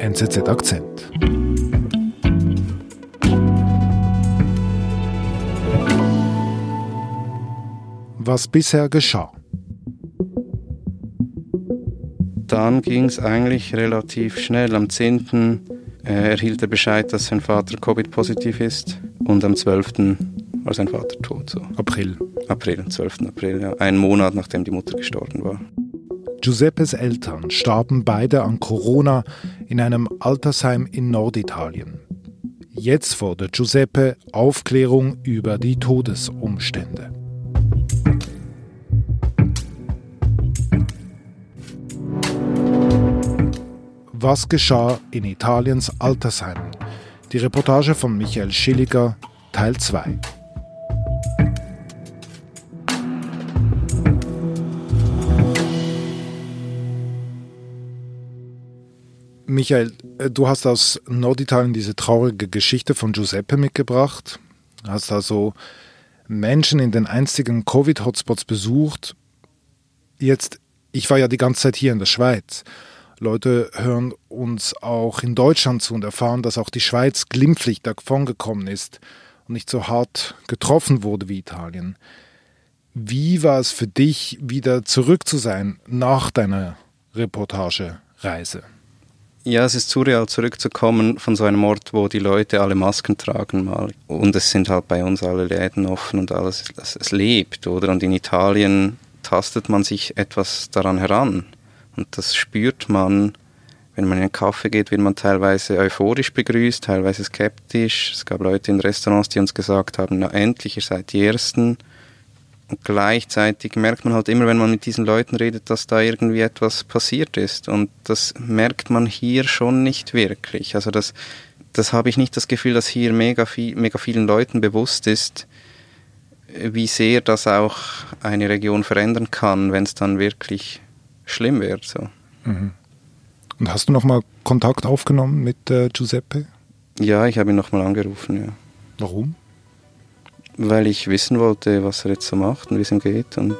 NZZ Akzent. Was bisher geschah. Dann ging es eigentlich relativ schnell. Am 10. Äh, erhielt er Bescheid, dass sein Vater Covid-positiv ist und am 12. war sein Vater tot. So. April. April, 12. April, ja. Einen Monat nachdem die Mutter gestorben war. Giuseppes Eltern starben beide an Corona in einem Altersheim in Norditalien. Jetzt fordert Giuseppe Aufklärung über die Todesumstände. Was geschah in Italiens Altersheimen? Die Reportage von Michael Schilliger, Teil 2. Michael, äh, du hast aus Norditalien diese traurige Geschichte von Giuseppe mitgebracht. Hast also Menschen in den einstigen Covid-Hotspots besucht. Jetzt, ich war ja die ganze Zeit hier in der Schweiz. Leute hören uns auch in Deutschland zu und erfahren, dass auch die Schweiz glimpflich davongekommen ist und nicht so hart getroffen wurde wie Italien. Wie war es für dich, wieder zurück zu sein nach deiner Reportagereise? Ja, es ist surreal zurückzukommen von so einem Ort, wo die Leute alle Masken tragen mal. Und es sind halt bei uns alle Läden offen und alles, es, lebt, oder? Und in Italien tastet man sich etwas daran heran. Und das spürt man, wenn man in einen Kaffee geht, wird man teilweise euphorisch begrüßt, teilweise skeptisch. Es gab Leute in Restaurants, die uns gesagt haben, na endlich, ihr seid die Ersten. Und gleichzeitig merkt man halt immer, wenn man mit diesen Leuten redet, dass da irgendwie etwas passiert ist. Und das merkt man hier schon nicht wirklich. Also das, das habe ich nicht das Gefühl, dass hier mega, viel, mega vielen Leuten bewusst ist, wie sehr das auch eine Region verändern kann, wenn es dann wirklich schlimm wird. So. Mhm. Und hast du nochmal Kontakt aufgenommen mit äh, Giuseppe? Ja, ich habe ihn nochmal angerufen, ja. Warum? Weil ich wissen wollte, was er jetzt so macht und wie es ihm geht und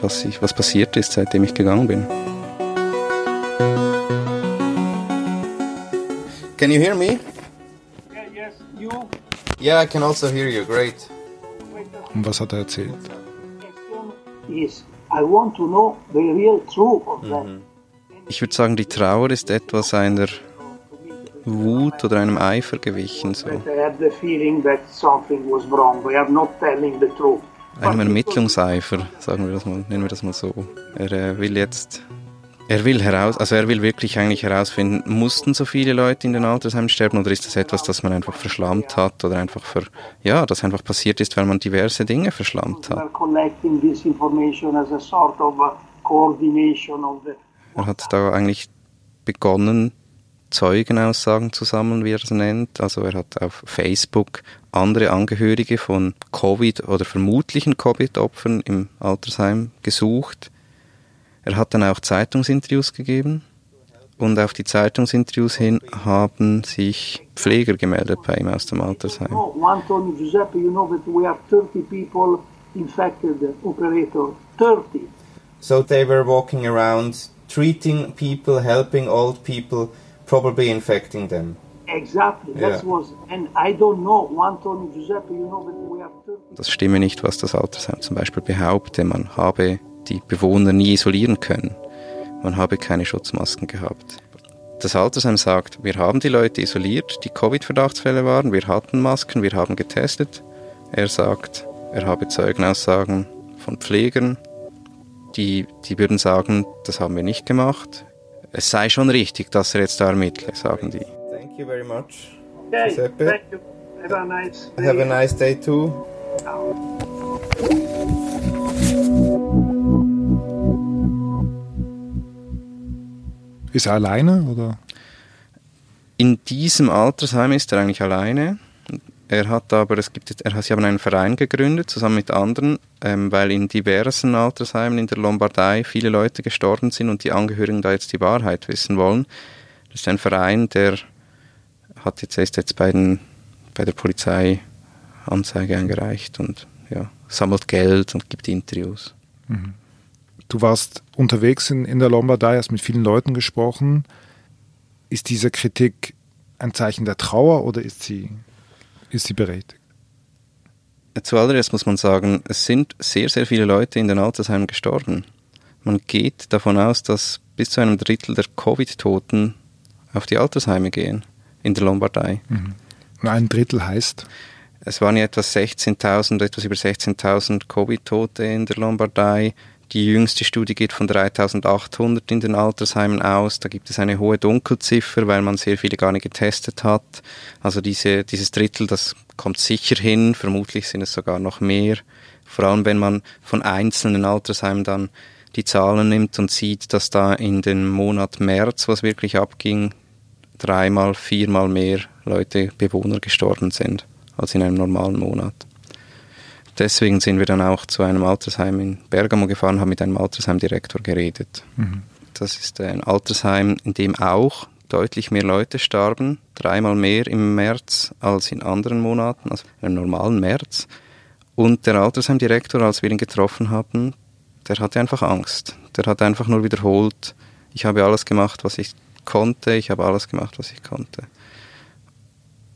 was, ich, was passiert ist, seitdem ich gegangen bin. Can you hear me? Yeah, yes, you. Yeah, I can also hear you. Great. Und was hat er erzählt? Is I want to know the real truth of that. Ich würde sagen, die Trauer ist etwas einer Wut oder einem Eifer gewichen. So. Einem Ermittlungseifer, sagen wir das mal, nennen wir das mal so. Er äh, will jetzt, er will heraus, also er will wirklich eigentlich herausfinden, mussten so viele Leute in den Altersheimen sterben oder ist das etwas, das man einfach verschlammt hat oder einfach für, ja, das einfach passiert ist, weil man diverse Dinge verschlammt hat. Er hat da eigentlich begonnen, Zeugenaussagen zu sammeln, wie er es nennt. Also er hat auf Facebook andere Angehörige von Covid oder vermutlichen Covid-Opfern im Altersheim gesucht. Er hat dann auch Zeitungsinterviews gegeben und auf die Zeitungsinterviews hin haben sich Pfleger gemeldet bei ihm aus dem Altersheim. No, Antonio Giuseppe, you know that we are 30 people infected, operator. 30. So they were walking around, treating people, helping old people, probably infecting them. Exactly. That Yeah. was, and I don't know, Antonio Giuseppe, you know that we 30. Das stimme nicht, was das Altersheim zum Beispiel behaupte. Man habe die Bewohner nie isolieren können. Man habe keine Schutzmasken gehabt. Das Altersheim sagt, wir haben die Leute isoliert, die Covid-Verdachtsfälle waren, wir hatten Masken, wir haben getestet. Er sagt, er habe Zeugenaussagen von Pflegern, die, die würden sagen, das haben wir nicht gemacht. Es sei schon richtig, dass er jetzt da ermittle, sagen die. Thank you very much. Okay, Giuseppe. thank you. Have a nice day. Have a nice day too. Ist er alleine oder? In diesem Altersheim ist er eigentlich alleine. Er hat aber, es gibt er hat, sie haben einen Verein gegründet, zusammen mit anderen, ähm, weil in diversen Altersheimen in der Lombardei viele Leute gestorben sind und die Angehörigen da jetzt die Wahrheit wissen wollen. Das ist ein Verein, der hat jetzt, ist jetzt bei, den, bei der Polizei Anzeige eingereicht und ja, sammelt Geld und gibt Interviews. Du warst unterwegs in, in der Lombardei, hast mit vielen Leuten gesprochen. ist diese Kritik ein Zeichen der Trauer oder ist sie, ist sie berechtigt? Zuallererst muss man sagen, es sind sehr, sehr viele Leute in den Altersheimen gestorben. Man geht davon aus, dass bis zu einem Drittel der Covid-Toten auf die Altersheime gehen in der Lombardei. Mhm. Und ein Drittel heißt? Es waren ja etwa 16.000, etwas über 16.000 Covid-Tote in der Lombardei. Die jüngste Studie geht von 3.800 in den Altersheimen aus. Da gibt es eine hohe Dunkelziffer, weil man sehr viele gar nicht getestet hat. Also diese, dieses Drittel, das kommt sicher hin. Vermutlich sind es sogar noch mehr. Vor allem, wenn man von einzelnen Altersheimen dann die Zahlen nimmt und sieht, dass da in den Monat März, was wirklich abging, dreimal, viermal mehr Leute, Bewohner gestorben sind als in einem normalen Monat. Deswegen sind wir dann auch zu einem Altersheim in Bergamo gefahren, haben mit einem Altersheimdirektor geredet. Mhm. Das ist ein Altersheim, in dem auch deutlich mehr Leute starben, dreimal mehr im März als in anderen Monaten, also im normalen März. Und der Altersheimdirektor, als wir ihn getroffen hatten, der hatte einfach Angst. Der hat einfach nur wiederholt, ich habe alles gemacht, was ich konnte, ich habe alles gemacht, was ich konnte.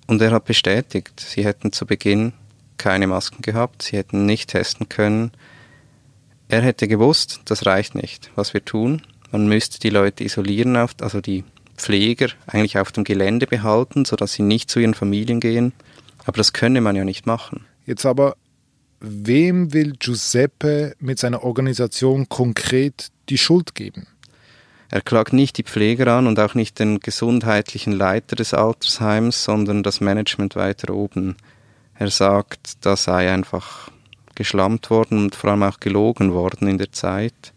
Und er hat bestätigt, sie hätten zu Beginn keine Masken gehabt, sie hätten nicht testen können. Er hätte gewusst, das reicht nicht, was wir tun. Man müsste die Leute isolieren, also die Pfleger eigentlich auf dem Gelände behalten, sodass sie nicht zu ihren Familien gehen. Aber das könne man ja nicht machen. Jetzt aber, wem will Giuseppe mit seiner Organisation konkret die Schuld geben? Er klagt nicht die Pfleger an und auch nicht den gesundheitlichen Leiter des Altersheims, sondern das Management weiter oben. Er sagt, da sei einfach geschlammt worden und vor allem auch gelogen worden in der Zeit.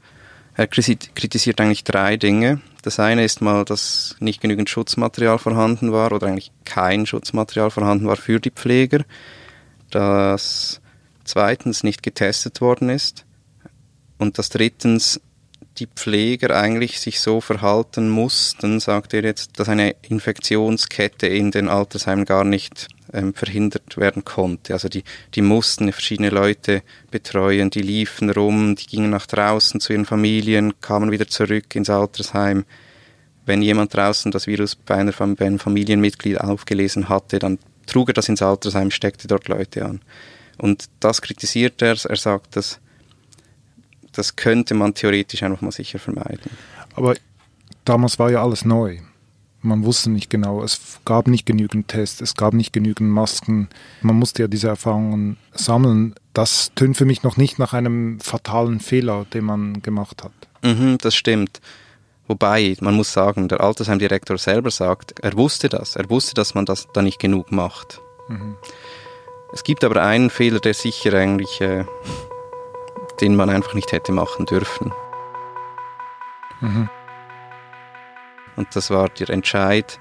Er kritisiert eigentlich drei Dinge. Das eine ist mal, dass nicht genügend Schutzmaterial vorhanden war oder eigentlich kein Schutzmaterial vorhanden war für die Pfleger. Dass zweitens nicht getestet worden ist. Und dass drittens die Pfleger eigentlich sich so verhalten mussten, sagt er jetzt, dass eine Infektionskette in den Altersheimen gar nicht ähm, verhindert werden konnte. Also die, die mussten verschiedene Leute betreuen, die liefen rum, die gingen nach draußen zu ihren Familien, kamen wieder zurück ins Altersheim. Wenn jemand draußen das Virus bei, einer, bei einem Familienmitglied aufgelesen hatte, dann trug er das ins Altersheim, steckte dort Leute an. Und das kritisiert er. Er sagt, dass das könnte man theoretisch einfach mal sicher vermeiden. Aber damals war ja alles neu. Man wusste nicht genau, es gab nicht genügend Tests, es gab nicht genügend Masken. Man musste ja diese Erfahrungen sammeln. Das tönt für mich noch nicht nach einem fatalen Fehler, den man gemacht hat. Mhm, das stimmt. Wobei, man muss sagen, der Altersheimdirektor selber sagt, er wusste das. Er wusste, dass man das da nicht genug macht. Mhm. Es gibt aber einen Fehler, der sicher eigentlich äh, den man einfach nicht hätte machen dürfen. Mhm. Und das war der Entscheid,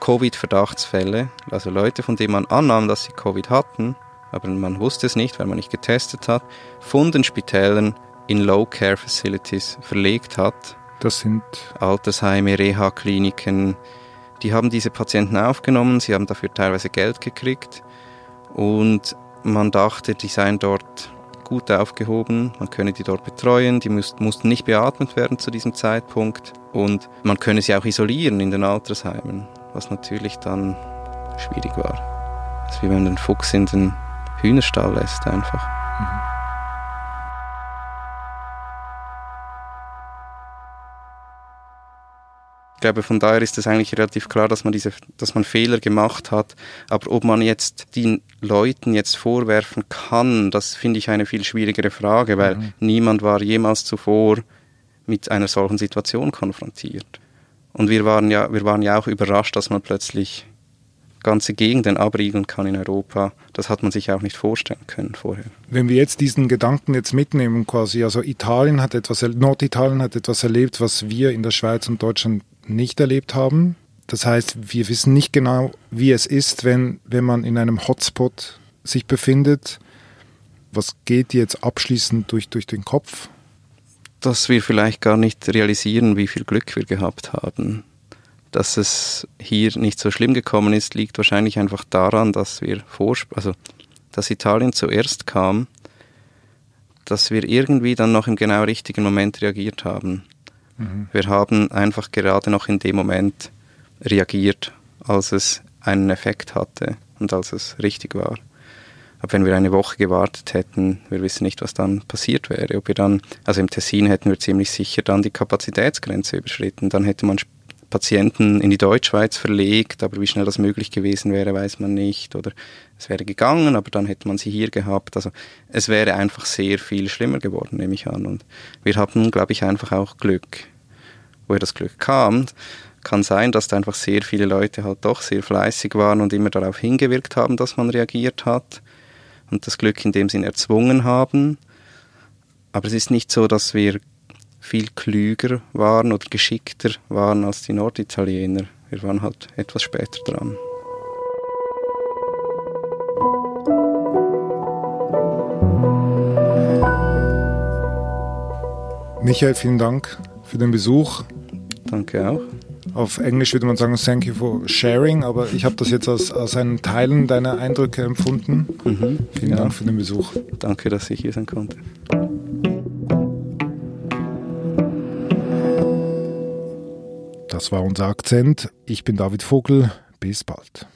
Covid-Verdachtsfälle, also Leute, von denen man annahm, dass sie Covid hatten, aber man wusste es nicht, weil man nicht getestet hat, von den Spitälern in Low-Care-Facilities verlegt hat. Das sind Altersheime, Reha-Kliniken. Die haben diese Patienten aufgenommen, sie haben dafür teilweise Geld gekriegt und man dachte, die seien dort gut aufgehoben, man könne die dort betreuen, die mussten nicht beatmet werden zu diesem Zeitpunkt und man könne sie auch isolieren in den Altersheimen, was natürlich dann schwierig war. Das ist wie wenn man den Fuchs in den Hühnerstall lässt einfach. Mhm. Glaube, von daher ist es eigentlich relativ klar, dass man diese, dass man Fehler gemacht hat. Aber ob man jetzt den Leuten jetzt vorwerfen kann, das finde ich eine viel schwierigere Frage, weil mhm. niemand war jemals zuvor mit einer solchen Situation konfrontiert. Und wir waren ja, wir waren ja auch überrascht, dass man plötzlich ganze Gegenden abriegeln kann in Europa. Das hat man sich auch nicht vorstellen können vorher. Wenn wir jetzt diesen Gedanken jetzt mitnehmen, quasi, also Italien hat etwas, Norditalien hat etwas erlebt, was wir in der Schweiz und Deutschland nicht erlebt haben. Das heißt, wir wissen nicht genau, wie es ist, wenn, wenn man in einem Hotspot sich befindet. Was geht jetzt abschließend durch, durch den Kopf? Dass wir vielleicht gar nicht realisieren, wie viel Glück wir gehabt haben. Dass es hier nicht so schlimm gekommen ist, liegt wahrscheinlich einfach daran, dass wir vor, also dass Italien zuerst kam, dass wir irgendwie dann noch im genau richtigen Moment reagiert haben. Mhm. Wir haben einfach gerade noch in dem Moment reagiert, als es einen Effekt hatte und als es richtig war. Aber wenn wir eine Woche gewartet hätten, wir wissen nicht, was dann passiert wäre. Ob wir dann, also im Tessin hätten wir ziemlich sicher dann die Kapazitätsgrenze überschritten. Dann hätte man Patienten in die Deutschschweiz verlegt, aber wie schnell das möglich gewesen wäre, weiß man nicht. Oder es wäre gegangen, aber dann hätte man sie hier gehabt. Also es wäre einfach sehr viel schlimmer geworden, nehme ich an. Und wir hatten, glaube ich, einfach auch Glück. Woher das Glück kam, kann sein, dass da einfach sehr viele Leute halt doch sehr fleißig waren und immer darauf hingewirkt haben, dass man reagiert hat und das Glück in dem Sinn erzwungen haben. Aber es ist nicht so, dass wir viel klüger waren oder geschickter waren als die Norditaliener. Wir waren halt etwas später dran. Michael, vielen Dank für den Besuch. Danke auch. Auf Englisch würde man sagen, thank you for sharing, aber ich habe das jetzt als, als ein Teilen deiner Eindrücke empfunden. Mhm, Vielen ja. Dank für den Besuch. Danke, dass ich hier sein konnte. Das war unser Akzent. Ich bin David Vogel. Bis bald.